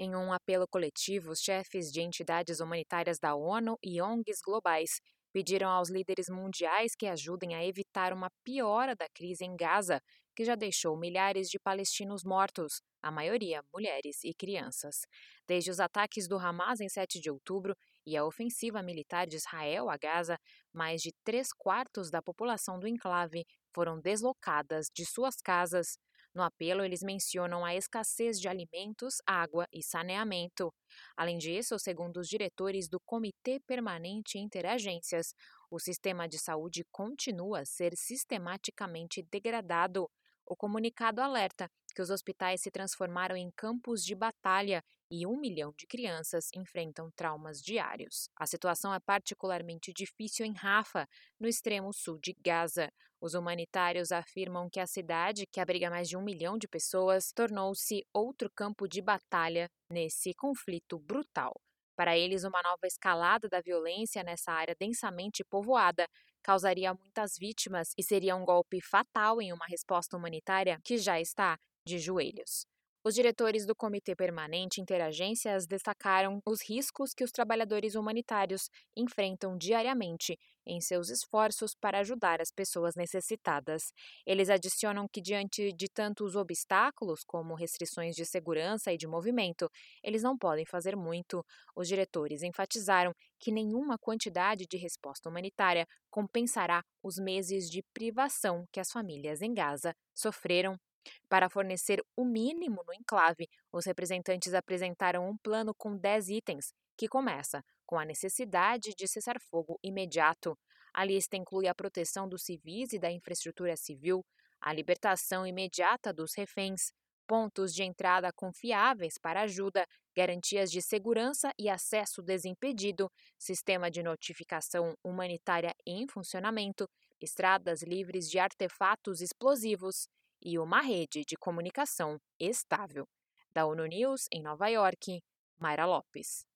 Em um apelo coletivo, os chefes de entidades humanitárias da ONU e ONGs globais pediram aos líderes mundiais que ajudem a evitar uma piora da crise em Gaza, que já deixou milhares de palestinos mortos, a maioria mulheres e crianças. Desde os ataques do Hamas em 7 de outubro e a ofensiva militar de Israel a Gaza, mais de três quartos da população do enclave foram deslocadas de suas casas no apelo, eles mencionam a escassez de alimentos, água e saneamento. Além disso, segundo os diretores do Comitê Permanente Interagências, o sistema de saúde continua a ser sistematicamente degradado. O comunicado alerta que os hospitais se transformaram em campos de batalha e um milhão de crianças enfrentam traumas diários. A situação é particularmente difícil em Rafa, no extremo sul de Gaza. Os humanitários afirmam que a cidade, que abriga mais de um milhão de pessoas, tornou-se outro campo de batalha nesse conflito brutal. Para eles, uma nova escalada da violência nessa área densamente povoada causaria muitas vítimas e seria um golpe fatal em uma resposta humanitária que já está de joelhos. Os diretores do Comitê Permanente Interagências destacaram os riscos que os trabalhadores humanitários enfrentam diariamente em seus esforços para ajudar as pessoas necessitadas. Eles adicionam que, diante de tantos obstáculos, como restrições de segurança e de movimento, eles não podem fazer muito. Os diretores enfatizaram que nenhuma quantidade de resposta humanitária compensará os meses de privação que as famílias em Gaza sofreram para fornecer o mínimo no enclave, os representantes apresentaram um plano com 10 itens, que começa com a necessidade de cessar-fogo imediato. A lista inclui a proteção dos civis e da infraestrutura civil, a libertação imediata dos reféns, pontos de entrada confiáveis para ajuda, garantias de segurança e acesso desimpedido, sistema de notificação humanitária em funcionamento, estradas livres de artefatos explosivos e uma rede de comunicação estável. Da ONU News, em Nova York, Mayra Lopes.